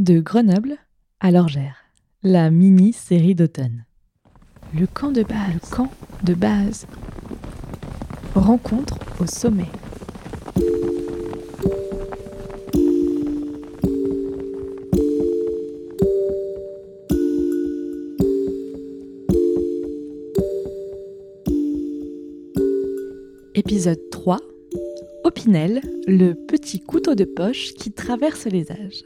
De Grenoble à l'Orgère, la mini-série d'automne. Le camp de base. Camp de base. Rencontre au sommet. Épisode 3. Opinel, le petit couteau de poche qui traverse les âges.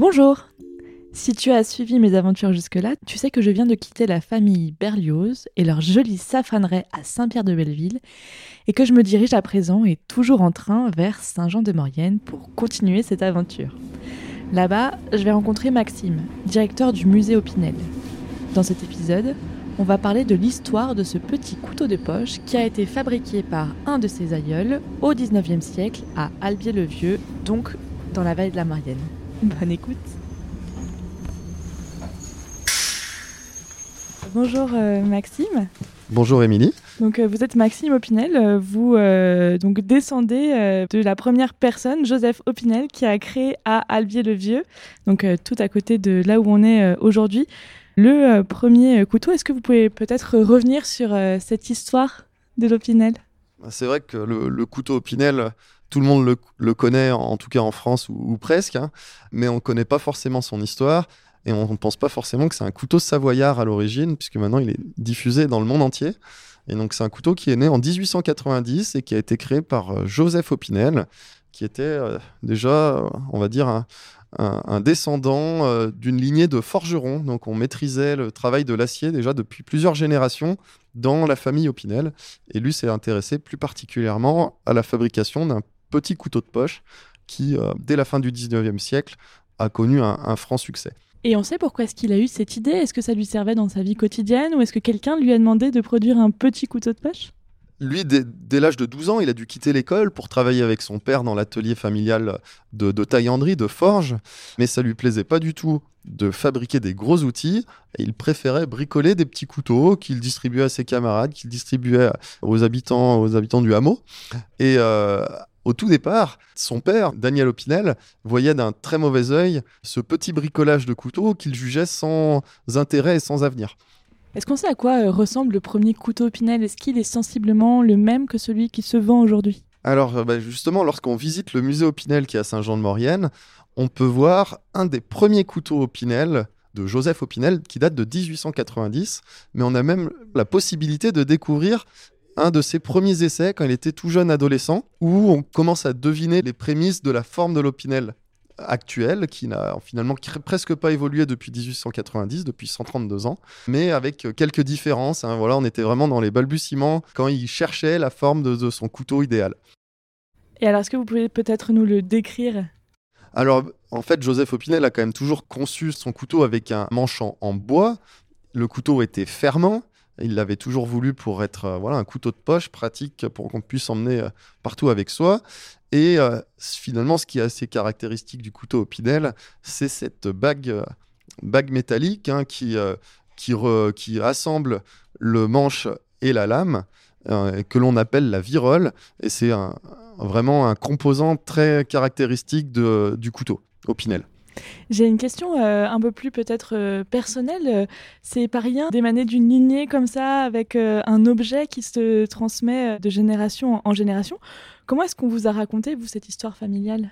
Bonjour Si tu as suivi mes aventures jusque-là, tu sais que je viens de quitter la famille Berlioz et leur joli safranerai à Saint-Pierre-de-Belleville et que je me dirige à présent et toujours en train vers Saint-Jean-de-Maurienne pour continuer cette aventure. Là-bas, je vais rencontrer Maxime, directeur du musée Opinel. Dans cet épisode, on va parler de l'histoire de ce petit couteau de poche qui a été fabriqué par un de ses aïeuls au 19e siècle à Albier-le-Vieux, donc dans la vallée de la Marienne. Bonne écoute. Bonjour euh, Maxime. Bonjour Émilie. Donc euh, vous êtes Maxime Opinel, euh, vous euh, donc descendez euh, de la première personne, Joseph Opinel, qui a créé à Albier-le-Vieux, donc euh, tout à côté de là où on est euh, aujourd'hui, le euh, premier couteau. Est-ce que vous pouvez peut-être revenir sur euh, cette histoire de l'Opinel? C'est vrai que le, le couteau Opinel, tout le monde le, connaît, en tout cas en France ou, presque, hein, mais on ne connaît pas forcément son histoire et on ne pense pas forcément que c'est un couteau savoyard à l'origine, puisque maintenant il est diffusé dans le monde entier. Et donc c'est un couteau qui est né en 1890 et qui a été créé par euh, Joseph Opinel, qui était euh, déjà, euh, on va dire, un, descendant d'une lignée de forgerons. Donc on maîtrisait le travail de l'acier déjà depuis plusieurs générations dans la famille Opinel. Et lui s'est intéressé plus particulièrement à la fabrication d'un petit couteau de poche qui, euh, dès la fin du 19e siècle, a connu un, un franc succès. Et on sait pourquoi est-ce qu'il a eu cette idée Est-ce que ça lui servait dans sa vie quotidienne ou est-ce que quelqu'un lui a demandé de produire un petit couteau de poche? Lui, dès, dès l'âge de 12 ans, il a dû quitter l'école pour travailler avec son père dans l'atelier familial de, de taillanderie, de forge, mais ça lui plaisait pas du tout de fabriquer des gros outils, et il préférait bricoler des petits couteaux qu'il distribuait à ses camarades, qu'il distribuait aux habitants, aux habitants du hameau. Et euh, au tout départ, son père, Daniel Opinel, voyait d'un très mauvais œil ce petit bricolage de couteaux qu'il jugeait sans intérêt et sans avenir. Est-ce qu'on sait à quoi euh, ressemble le premier couteau Opinel? Est-ce qu'il est sensiblement le même que celui qui se vend aujourd'hui? Alors, euh, bah, justement, lorsqu'on visite le musée Opinel qui est à Saint-Jean-de-Maurienne, on peut voir un des premiers couteaux Opinel de Joseph Opinel qui date de 1890, mais on a même la possibilité de découvrir un de ses premiers essais quand il était tout jeune adolescent, où on commence à deviner les prémices de la forme de l'Opinel actuelle, qui n'a finalement presque pas évolué depuis 1890, depuis 132 ans, mais avec quelques différences. hein. Voilà, on était vraiment dans les balbutiements quand il cherchait la forme de- de son couteau idéal. Et alors, est-ce que vous pouvez peut-être nous le décrire? Alors, en fait, Joseph Opinel a quand même toujours conçu son couteau avec un manchant en bois. Le couteau était fermant. Il l'avait toujours voulu pour être euh, voilà, un couteau de poche pratique pour qu'on puisse emmener euh, partout avec soi. Et euh, finalement, ce qui est assez caractéristique du couteau Opinel, c'est cette bague, bague métallique hein, qui, qui, qui rassemble le manche et la lame, que l'on appelle la virole. Et c'est vraiment un composant très caractéristique du couteau Opinel. J'ai une question euh, un peu plus peut-être euh, personnelle. Euh, C'est pas rien d'émaner d'une lignée comme ça avec un objet qui se transmet de génération en- génération. Comment est-ce qu'on vous a raconté, vous, cette histoire familiale?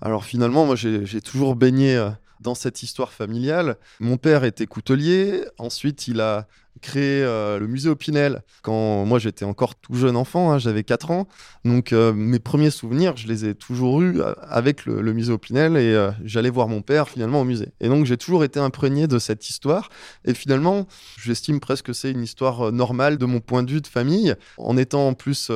Alors finalement, moi j'ai toujours baigné dans cette histoire familiale. Mon père était coutelier, ensuite il a créé euh, le musée Opinel quand moi j'étais encore tout jeune enfant, hein, j'avais 4 ans. Donc euh, mes premiers souvenirs, je les ai toujours eus euh, avec le, le musée Opinel et j'allais voir mon père finalement au musée. Et donc j'ai toujours été imprégné de cette histoire et finalement j'estime presque que c'est une histoire normale de mon point de vue de famille. En étant en plus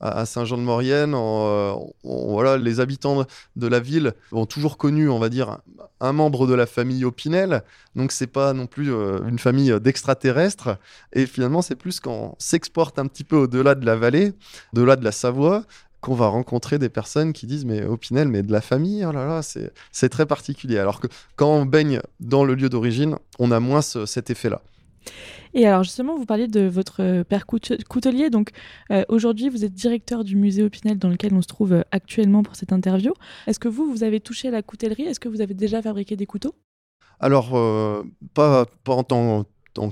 à Saint-Jean-de-Maurienne, en, euh, voilà, les habitants de la ville ont toujours connu, on va dire, un, membre de la famille Opinel. Donc c'est pas non plus euh, une famille d'extraterrestres. Et finalement, c'est plus quand on s'exporte un petit peu au-delà de la vallée, au-delà de la Savoie, qu'on va rencontrer des personnes qui disent mais Opinel, mais de la famille, oh là là, c'est très particulier. Alors que quand on baigne dans le lieu d'origine, on a moins ce- cet effet-là. Et alors justement, vous parliez de votre père coutelier. Donc aujourd'hui, vous êtes directeur du musée Opinel dans lequel on se trouve actuellement pour cette interview. Est-ce que vous, vous avez touché à la coutellerie? Est-ce que vous avez déjà fabriqué des couteaux? Alors, pas, pas en tant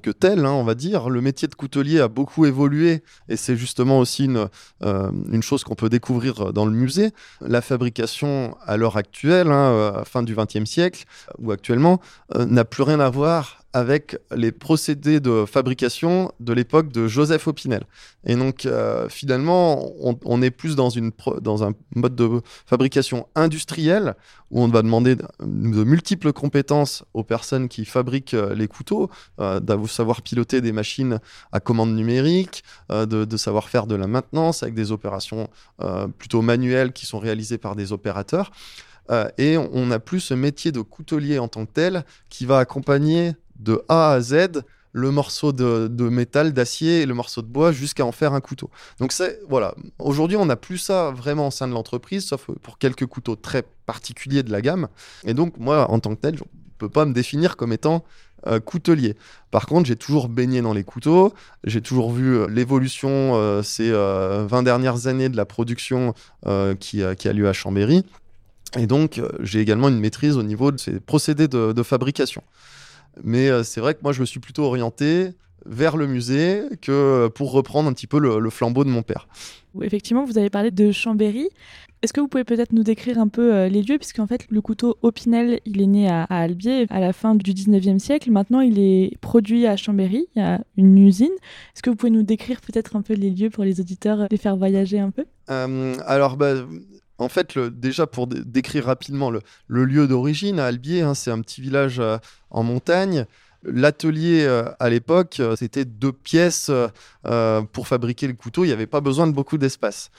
que tel, hein, on va dire. Le métier de coutelier a beaucoup évolué et c'est justement aussi une, euh, une chose qu'on peut découvrir dans le musée. La fabrication à l'heure actuelle, hein, euh, fin du XXe siècle ou actuellement, euh, n'a plus rien à voir avec les procédés de fabrication de l'époque de Joseph Opinel. Et donc, euh, finalement, on, est plus dans, une dans un mode de fabrication industrielle où on va demander de, multiples compétences aux personnes qui fabriquent euh, les couteaux, euh, de savoir piloter des machines à commande numérique, de, de, savoir faire de la maintenance avec des opérations plutôt manuelles qui sont réalisées par des opérateurs. et on n'a plus ce métier de coutelier en tant que tel qui va accompagner de A à Z le morceau de, métal, d'acier et le morceau de bois jusqu'à en faire un couteau. Donc c'est voilà, aujourd'hui on n'a plus ça vraiment au sein de l'entreprise, sauf pour quelques couteaux très particuliers de la gamme. Et donc moi en tant que tel, je ne peux pas me définir comme étant euh, coutelier. Par contre, j'ai toujours baigné dans les couteaux, j'ai toujours vu euh, l'évolution euh, ces 20 dernières années de la production qui, a lieu à Chambéry. Et donc, j'ai également une maîtrise au niveau de ces procédés de fabrication. Mais euh, c'est vrai que moi, je me suis plutôt orienté vers le musée que pour reprendre un petit peu le, flambeau de mon père. Effectivement, vous avez parlé de Chambéry. Est-ce que vous pouvez peut-être nous décrire un peu euh, les lieux? Puisqu'en fait, le couteau Opinel, il est né à, Albier à la fin du 19e siècle. Maintenant, il est produit à Chambéry. Il y a une usine. Est-ce que vous pouvez nous décrire peut-être un peu les lieux pour les auditeurs, les faire voyager un peu? Euh, Alors, bah, en fait, déjà pour décrire rapidement le, lieu d'origine, à Albier, hein, c'est un petit village euh, en montagne. L'atelier euh, à l'époque, euh, c'était deux pièces pour fabriquer le couteau. Il n'y avait pas besoin de beaucoup d'espace.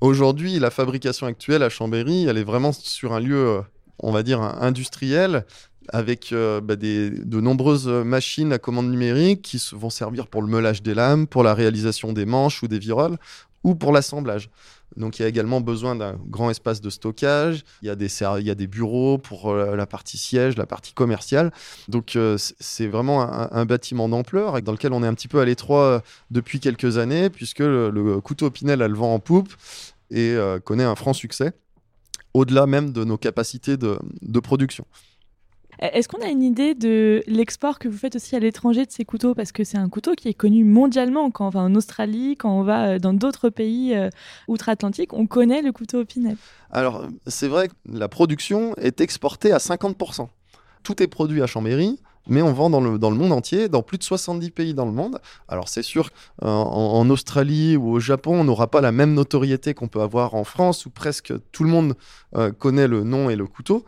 Aujourd'hui, la fabrication actuelle à Chambéry, elle est vraiment sur un lieu, on va dire, industriel, avec bah, de nombreuses machines à commande numérique qui vont servir pour le meulage des lames, pour la réalisation des manches ou des viroles, ou pour l'assemblage. Donc il y a également besoin d'un grand espace de stockage, il y a des, bureaux pour euh, la partie siège, la partie commerciale. Donc euh, c'est vraiment un, bâtiment d'ampleur dans lequel on est un petit peu à l'étroit euh, depuis quelques années, puisque le, couteau Pinel a le vent en poupe et connaît un franc succès, au-delà même de nos capacités de production. Est-ce qu'on a une idée de l'export que vous faites aussi à l'étranger de ces couteaux? Parce que c'est un couteau qui est connu mondialement. Quand on va en Australie, quand on va euh, dans d'autres pays euh, outre-Atlantique, on connaît le couteau Opinel. Alors, c'est vrai que la production est exportée à 50%. Tout est produit à Chambéry, mais on vend dans le, dans le monde entier, dans plus de 70 pays dans le monde. Alors c'est sûr qu'en en Australie ou au Japon, on n'aura pas la même notoriété qu'on peut avoir en France, où presque tout le monde euh, connaît le nom et le couteau,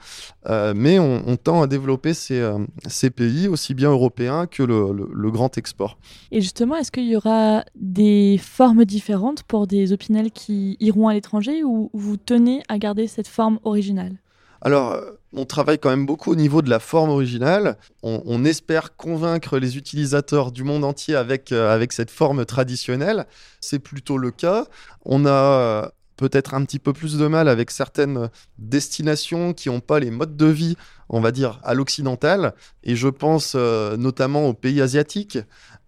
euh, mais on, tend à développer ces, euh, ces, pays, aussi bien européens que le, le, grand export. Et justement, est-ce qu'il y aura des formes différentes pour des opinels qui iront à l'étranger, ou vous tenez à garder cette forme originale? Alors, on travaille quand même beaucoup au niveau de la forme originale. On, espère convaincre les utilisateurs du monde entier avec, euh, avec cette forme traditionnelle. C'est plutôt le cas. On a euh, peut-être un petit peu plus de mal avec certaines destinations qui n'ont pas les modes de vie, on va dire, à l'occidental. Et je pense euh, notamment aux pays asiatiques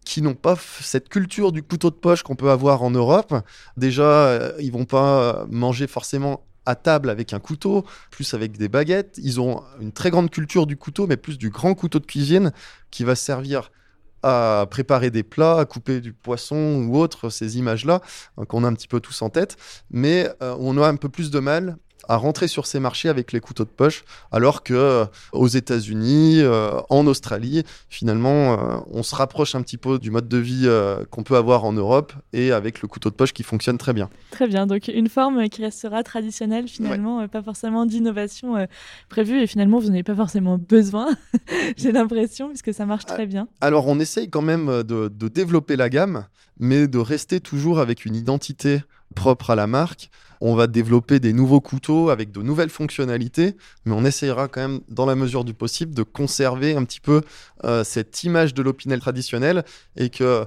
qui n'ont pas cette culture du couteau de poche qu'on peut avoir en Europe. Déjà, ils vont pas manger forcément à table avec un couteau, plus avec des baguettes. Ils ont une très grande culture du couteau, mais plus du grand couteau de cuisine qui va servir à préparer des plats, à couper du poisson ou autre, ces images-là hein, qu'on a un petit peu tous en tête. Mais euh, on a un peu plus de mal à rentrer sur ces marchés avec les couteaux de poche, alors que euh, aux États-Unis, euh, en Australie, finalement, euh, on se rapproche un petit peu du mode de vie qu'on peut avoir en Europe et avec le couteau de poche qui fonctionne très bien. Très bien, donc une forme qui restera traditionnelle finalement, pas forcément d'innovation prévue et finalement vous n'avez pas forcément besoin, j'ai l'impression, puisque ça marche très bien. Alors on essaye quand même de, de développer la gamme, mais de rester toujours avec une identité propre à la marque. On va développer des nouveaux couteaux avec de nouvelles fonctionnalités, mais on essayera quand même, dans la mesure du possible, de conserver un petit peu euh, cette image de l'opinel traditionnel et que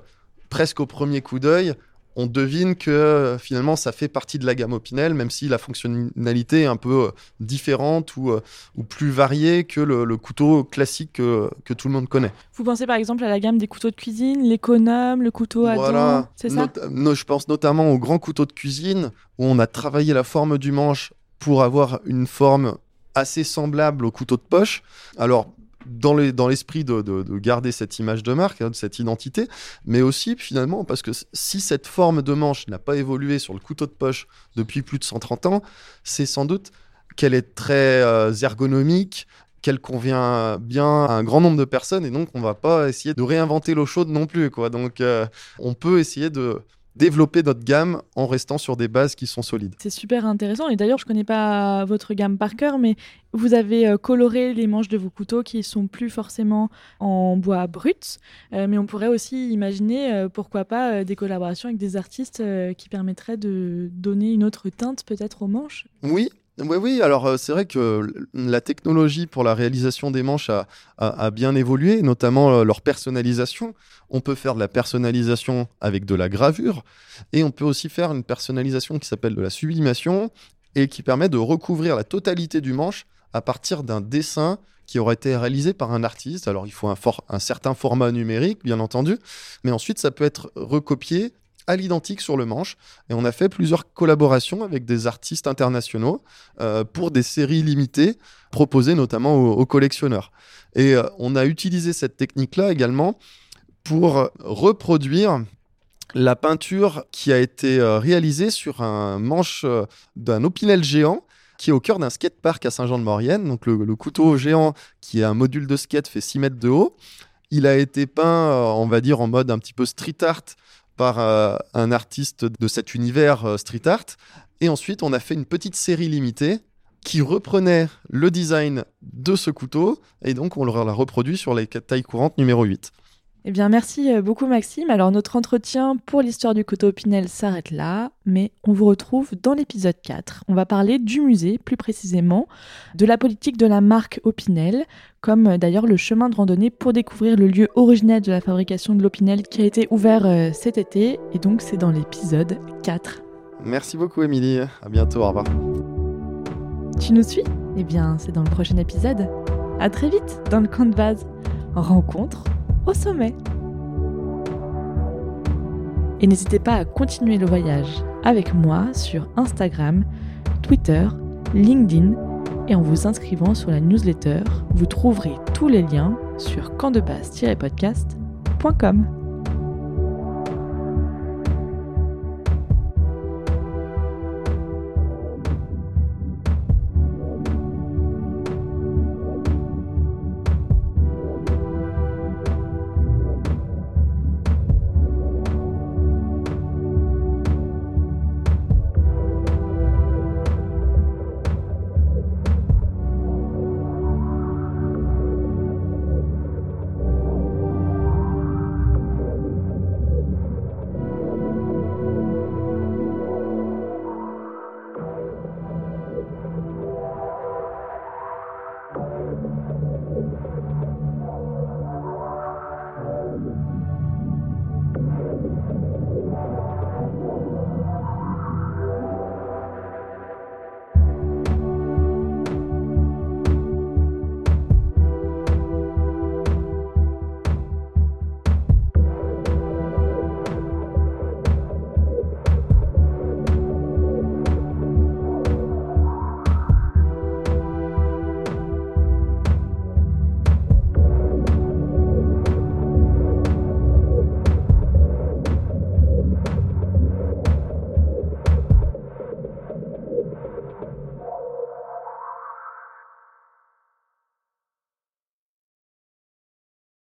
presque au premier coup d'œil, on devine que euh, finalement ça fait partie de la gamme Opinel, même si la fonctionnalité est un peu euh, différente ou, euh, ou plus variée que le, couteau classique que, tout le monde connaît. Vous pensez par exemple à la gamme des couteaux de cuisine, l'économe, le couteau à dents, c'est ça Je pense notamment aux grands couteaux de cuisine où on a travaillé la forme du manche pour avoir une forme assez semblable au couteau de poche. Alors dans l'esprit dans de, de, garder cette image de marque, hein, de cette identité, mais aussi finalement parce que si cette forme de manche n'a pas évolué sur le couteau de poche depuis plus de 130 ans, c'est sans doute qu'elle est très euh, ergonomique, qu'elle convient bien à un grand nombre de personnes et donc on va pas essayer de réinventer l'eau chaude non plus quoi. Donc euh, on peut essayer de développer notre gamme en restant sur des bases qui sont solides. C'est super intéressant et d'ailleurs je connais pas votre gamme par cœur mais vous avez euh, coloré les manches de vos couteaux qui sont plus forcément en bois brut euh, mais on pourrait aussi imaginer euh, pourquoi pas des collaborations avec des artistes qui permettraient de donner une autre teinte peut-être aux manches. Oui, oui, alors euh, c'est vrai que la technologie pour la réalisation des manches a, bien évolué, notamment euh, leur personnalisation. On peut faire de la personnalisation avec de la gravure et on peut aussi faire une personnalisation qui s'appelle de la sublimation et qui permet de recouvrir la totalité du manche à partir d'un dessin qui aurait été réalisé par un artiste. Alors il faut un certain format numérique, bien entendu, mais ensuite ça peut être recopié à l'identique sur le manche. Et on a fait plusieurs collaborations avec des artistes internationaux euh, pour des séries limitées proposées notamment aux, collectionneurs. Et euh, on a utilisé cette technique-là également pour reproduire la peinture qui a été euh, réalisée sur un manche d'un opinel géant qui est au cœur d'un skatepark à Saint-Jean-de-Maurienne. Donc le, le, couteau géant qui est un module de skate fait 6 mètres de haut. Il a été peint, on va dire, en mode un petit peu street art par euh, un artiste de cet univers euh, street art. Et ensuite, on a fait une petite série limitée qui reprenait le design de ce couteau. Et donc, on l'a reproduit sur les tailles courantes numéro 8. Eh bien, merci euh, beaucoup Maxime. Alors, notre entretien pour l'histoire du couteau Pinel s'arrête là, mais on vous retrouve dans l'épisode 4. On va parler du musée, plus précisément, de la politique de la marque Opinel, comme euh, d'ailleurs le chemin de randonnée pour découvrir le lieu originel de la fabrication de l'Opinel qui a été ouvert euh, cet été, et donc c'est dans l'épisode 4. Merci beaucoup Émilie, à bientôt, au revoir. Tu nous suis? Eh bien, c'est dans le prochain épisode. À très vite dans le camp de base. Rencontre au sommet. Et n'hésitez pas à continuer le voyage avec moi sur Instagram, Twitter, LinkedIn et en vous inscrivant sur la newsletter, vous trouverez tous les liens sur campdebase-podcast.com.